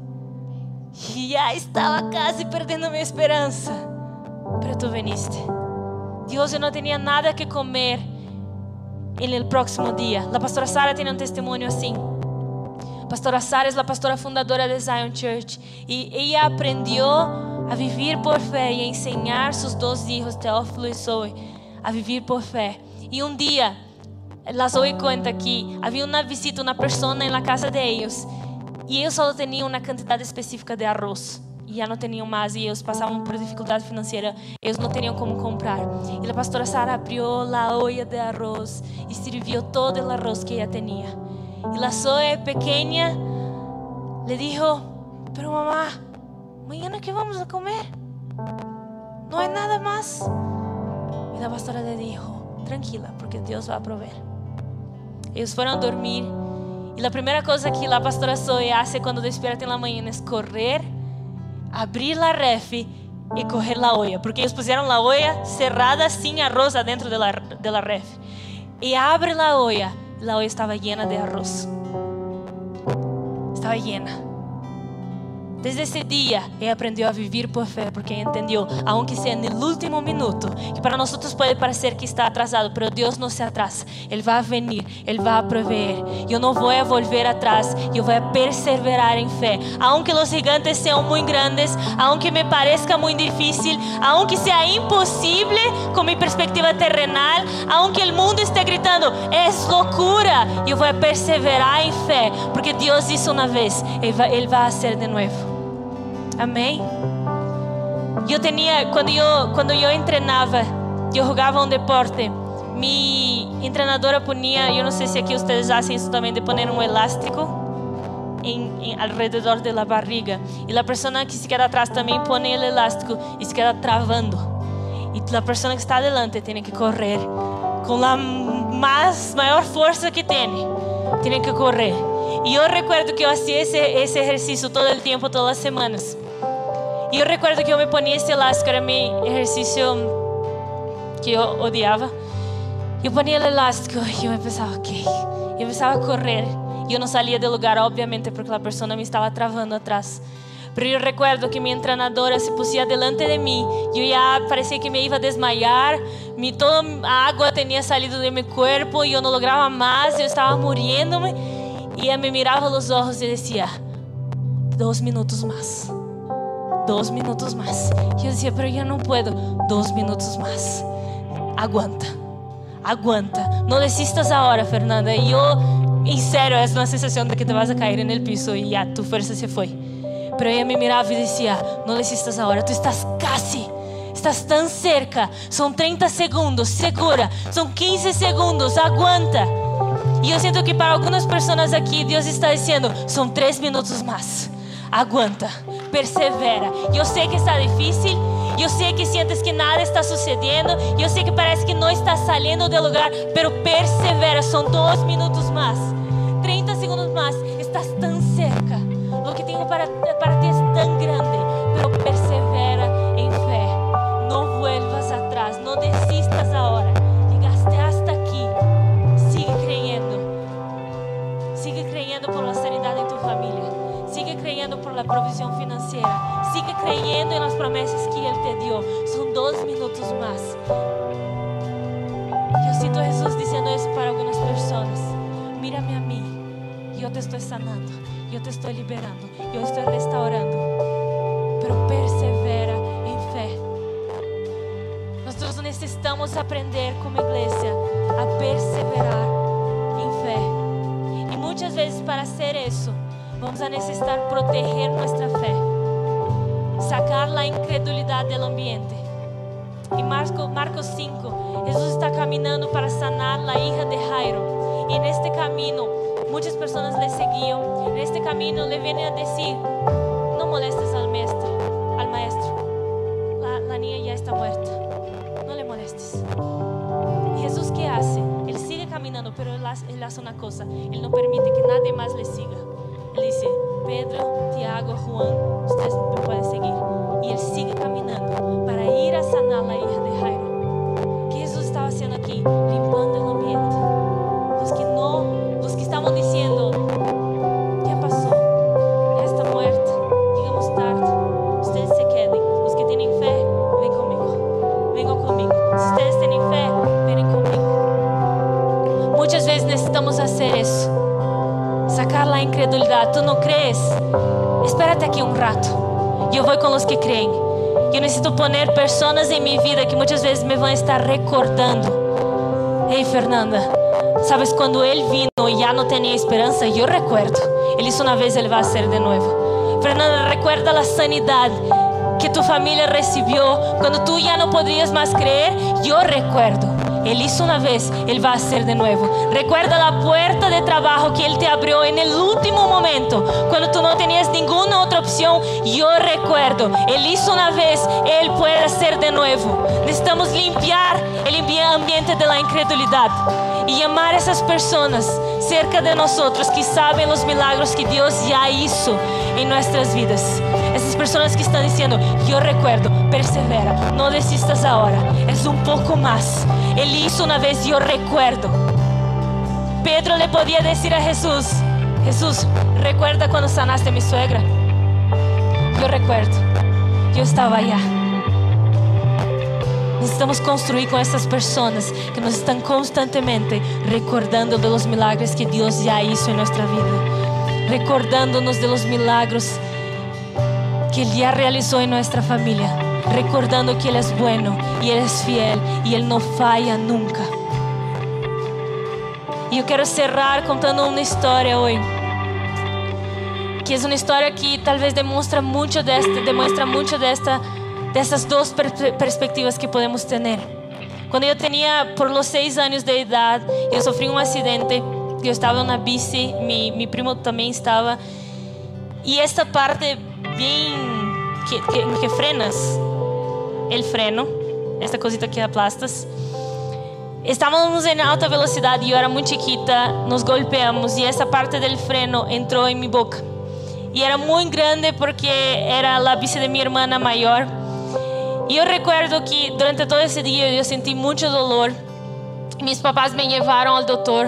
[SPEAKER 2] Já estava quase perdendo minha esperança, mas tu veniste. Deus, eu não tinha nada que comer no próximo dia. A pastora Sara tem um testemunho assim. Pastora Sara é a pastora fundadora de Zion Church e ela aprendeu a viver por fé e a ensinar seus dois filhos, Teófilo e Zoe, a viver por fé. E um dia, ela Zoe conta que havia uma visita, uma pessoa na casa de e eles só tinham uma quantidade específica de arroz e já não tinham mais e eles passavam por dificuldade financeira, eles não tinham como comprar. E a pastora Sara abriu a olla de arroz e serviu todo o arroz que ela tinha. E a Zoe pequena le dijo, pero mamá, mañana que vamos a comer? Não há nada mais. E a pastora le dijo, tranquila, porque Deus vai prover. Eles foram dormir e a primeira coisa que a pastora Zoe hace quando despierta na manhã é correr abrir la ref y coger la olla, porque ellos pusieron la olla cerrada sin arroz adentro de la, de la ref. Y abre la olla, la olla estaba llena de arroz. Estaba llena. Desde esse dia, ele aprendeu a viver por fé, porque entendeu, aunque seja no último minuto, que para nós pode parecer que está atrasado, mas Deus não se atrasa. Ele vai venir, Ele vai proveer. Eu não vou volver atrás, eu vou perseverar em fé. Aunque os gigantes sejam muito grandes, aunque me pareça muito difícil, aunque seja impossível com minha perspectiva terrenal, aunque o mundo esteja gritando, é loucura, eu vou perseverar em fé, porque Deus disse uma vez, ele vai fazer de novo. Amém? Eu tinha, quando eu, quando eu treinava, eu jogava um deporte. Minha treinadora punha, eu não sei se aqui vocês fazem isso também, de pôr um elástico em, em alrededor da barriga. E a pessoa que se queda atrás também põe o elástico e se queda travando. E a pessoa que está adelante tem que correr com a mais, maior força que tem. Tem que correr. E eu recuerdo que eu fazia esse, esse exercício todo o tempo, todas as semanas. E eu recuerdo que eu me ponia esse elástico, era meu exercício que eu odiava. Eu ponia o elástico e eu pensava, ok. Eu pensava correr. E eu não saía do lugar, obviamente, porque a pessoa me estava travando atrás. Pero eu recuerdo que minha treinadora se pusia delante de mim. Eu já parecia que me ia desmaiar. Mi, toda a água tinha saído de meu corpo e eu não lograva mais. Eu estava morrendo-me. E ela me mirava nos olhos e dizia: Dois minutos mais dos minutos más. Yo decía, pero yo no puedo. Dos minutos más. Aguanta, aguanta. No desistas ahora, Fernanda. Y yo, en serio, es una sensación de que te vas a caer en el piso y ya tu fuerza se fue. Pero ella me miraba y decía, no desistas ahora, tú estás casi. Estás tan cerca. Son 30 segundos, segura. Son 15 segundos, aguanta. E eu sinto que para algumas pessoas aqui, Deus está dizendo: são três minutos mais. Aguanta persevera. Eu sei que está difícil, eu sei que sientes que nada está sucedendo, eu sei que parece que não está saindo do lugar, pero persevera. São dois minutos mais, 30 segundos mais. Estás tão cerca. O que tenho para, para provisión financiera. Sigue creyendo en las promesas que Él te dio. Son dos minutos más. Yo siento a Jesús diciendo eso para algunas personas. Mírame a mí. Yo te estoy sanando. Yo te estoy liberando. Yo estoy restaurando. Pero persevera en fe. Nosotros necesitamos aprender como iglesia a perseverar en fe. Y muchas veces para hacer eso vamos a necesitar proteger nuestra fe, sacar la incredulidad del ambiente. En Marcos, 5, Jesús está caminando para sanar la hija de Jairo. Y en este camino muchas personas le seguían. En este camino le vienen a decir, no molestes al maestro, al maestro. La, niña ya está muerta. No le molestes. ¿Y Jesús qué hace? Él sigue caminando, pero él hace, una cosa. Él no Necessito poner pessoas em minha vida que muitas vezes me vão estar recordando. Ei, Fernanda, sabes quando ele vino e já não tinha esperança? Eu recuerdo. Ele hizo uma vez, ele vai ser de novo. Fernanda, recuerda a sanidade que tu família recebeu quando tu já não poderias mais crer? Eu recuerdo. Él hizo una vez, Él va a hacer de nuevo. Recuerda la puerta de trabajo que Él te abrió en el último momento, cuando tú no tenías ninguna otra opción. Yo recuerdo, Él hizo una vez, Él puede hacer de nuevo. Necesitamos limpiar el ambiente de la incredulidad y llamar a esas personas cerca de nosotros que saben los milagros que Dios ya hizo en nuestras vidas. Esas personas que están diciendo, yo recuerdo, persevera, no desistas ahora, es un poco más. Él hizo una vez, yo recuerdo. Pedro le podía decir a Jesús, Jesús, recuerda cuando sanaste a mi suegra. Yo recuerdo, yo estaba allá. Necesitamos construir con estas personas que nos están constantemente recordando de los milagros que Dios ya hizo en nuestra vida, recordándonos de los milagros que Él ya realizó en nuestra familia recordando que Ele é bueno e Ele é fiel e Ele não falha nunca. E eu quero cerrar contando uma história hoje, que é uma história que talvez demonstra muito desta, demonstra muito desta dessas duas per perspectivas que podemos ter. Quando eu tinha por los seis anos de idade, eu sofri um acidente. Eu estava na bici, meu, meu primo também estava. E esta parte bem que, que, que frenas, el freno, esta cosita que aplastas. Estávamos em alta velocidade e eu era muito chiquita, nos golpeamos e essa parte do freno entrou em minha boca. E era muito grande porque era a bici de minha irmã maior. E eu recuerdo que durante todo esse dia eu senti muito dolor. Meus papás me levaram ao doutor.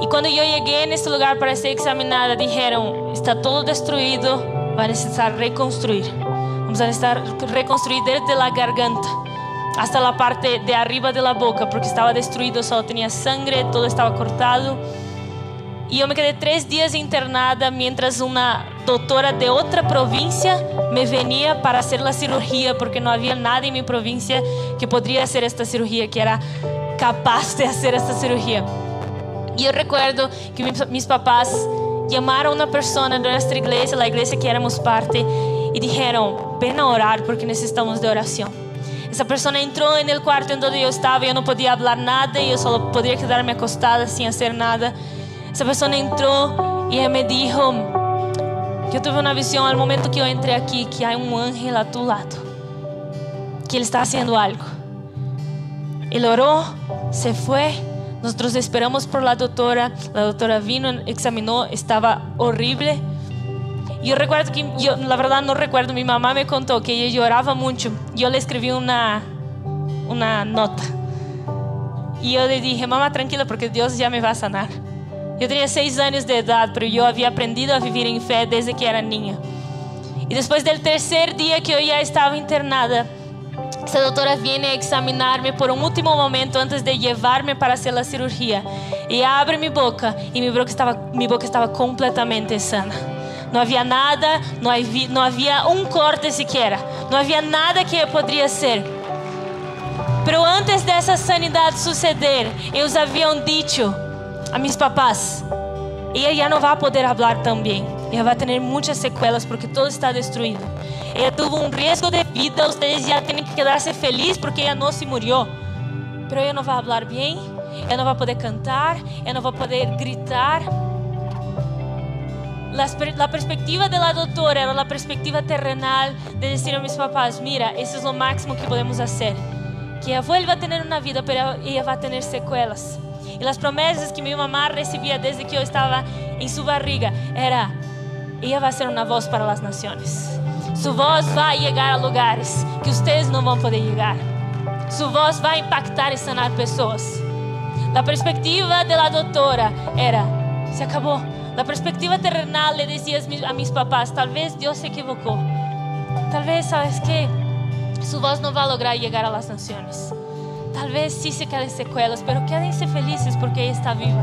[SPEAKER 2] E quando eu cheguei nesse lugar para ser examinada, disseram: está todo destruído, vai necessitar reconstruir. Vamos necessitar reconstruir desde a garganta hasta a parte de arriba de la boca, porque estava destruído, só tinha sangue, todo estava cortado. E eu me quedei três dias internada, mientras uma doutora de outra província me venia para fazer a cirurgia, porque não havia nada em minha província que poderia fazer esta cirurgia, que era capaz de fazer esta cirurgia. E eu recuerdo que meus papás chamaram uma pessoa da nossa igreja, a igreja que éramos parte, y dijeron, ven a orar porque necesitamos de oración. Esa persona entró en el cuarto en donde yo estaba, yo no podía hablar nada, yo solo podía quedarme acostada sin hacer nada. Esa persona entró y me dijo, yo tuve una visión al momento que yo entré aquí, que hay un ángel a tu lado, que él está haciendo algo. Él oró, se fue Nosotros esperamos por la doctora. La doctora vino, examinó, estaba horrible. Y yo recuerdo que, yo, la verdad no recuerdo, mi mamá me contó que ella lloraba mucho. Yo le escribí una, una nota. Y yo le dije, mamá, tranquila, porque Dios ya me va a sanar. Yo tenía seis años de edad, pero yo había aprendido a vivir en fe desde que era niña. Y después del tercer día que yo ya estaba internada, esta doctora viene a examinarme por un último momento antes de llevarme para hacer la cirugía. Y abre mi boca y mi boca estaba, mi boca estaba completamente sana. Não havia nada, não havia, não havia um corte sequer. Não havia nada que poderia ser. Pero antes dessa sanidade suceder, eles haviam dito a meus papás: ela já não vai poder falar também. Ela vai ter muitas sequelas porque todo está destruído. Ela teve um risco de vida. Vocês já têm que quedar-se felizes porque ela não se morreu. Pero ela não vai falar bem. Ela não vai poder cantar. Ela não vai poder gritar. La, perspectiva de la doctora era la perspectiva terrenal de decir a mis papás, mira, eso es lo máximo que podemos hacer. Que ella vuelva a tener una vida, pero ella va a tener secuelas. Y las promesas que mi mamá recibía desde que yo estaba en su barriga era, ella va a ser una voz para las naciones. Su voz va a llegar a lugares que ustedes no van a poder llegar. Su voz va a impactar y sanar personas. La perspectiva de la doctora era, se acabó. La perspectiva terrenal le decía a mis papás, tal vez Dios se equivocó. Tal vez, ¿sabes qué? Su voz no va a lograr llegar a las naciones. Tal vez sí se queden secuelas, pero quédense felices porque ella está viva.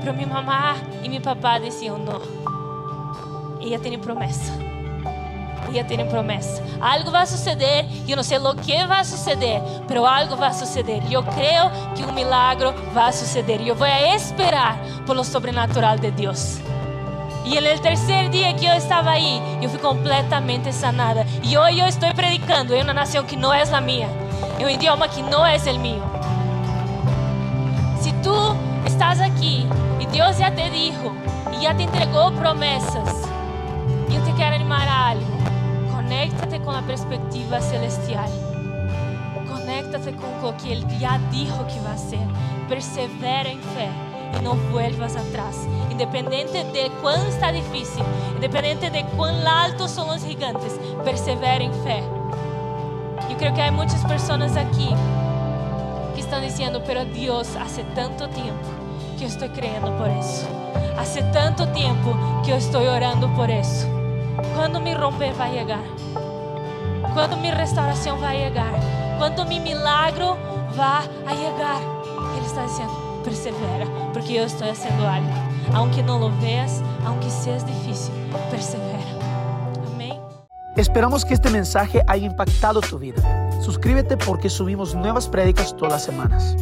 [SPEAKER 2] Pero mi mamá y mi papá decían, no, ella tiene promesa. Ella tiene promesa. Algo va a suceder, yo no sé lo que va a suceder, pero algo va a suceder. Yo creo que un milagro va a suceder. Yo voy a esperar por lo sobrenatural de Dios. Y en el tercer día que yo estaba ahí, yo fui completamente sanada. Y hoy yo estoy predicando en una nación que no es la mía en un idioma que no es el mío. Si tú estás aquí y Dios ya te dijo y ya te entregó promesas, yo te quiero animar a algo. Conéctate con la perspectiva celestial. Conéctate con lo que Él ya dijo que va a ser. Persevera en fe y no vuelvas atrás. Independiente de cuán está difícil, independiente de cuán altos son los gigantes, persevera en fe. Eu creio que há muitas pessoas aqui que estão dizendo, pero Deus, hace tanto tempo que eu estou crendo por isso. Hace tanto tempo que eu estou orando por isso. Quando me romper vai chegar? Quando minha restauração vai chegar? Quando meu milagro vai chegar? Ele está dizendo, persevera, porque eu estou fazendo algo. Aunque não lo veas, aunque seja difícil, persevera.
[SPEAKER 1] Esperamos que este mensaje haya impactado tu vida. Suscríbete porque subimos nuevas prédicas todas las semanas.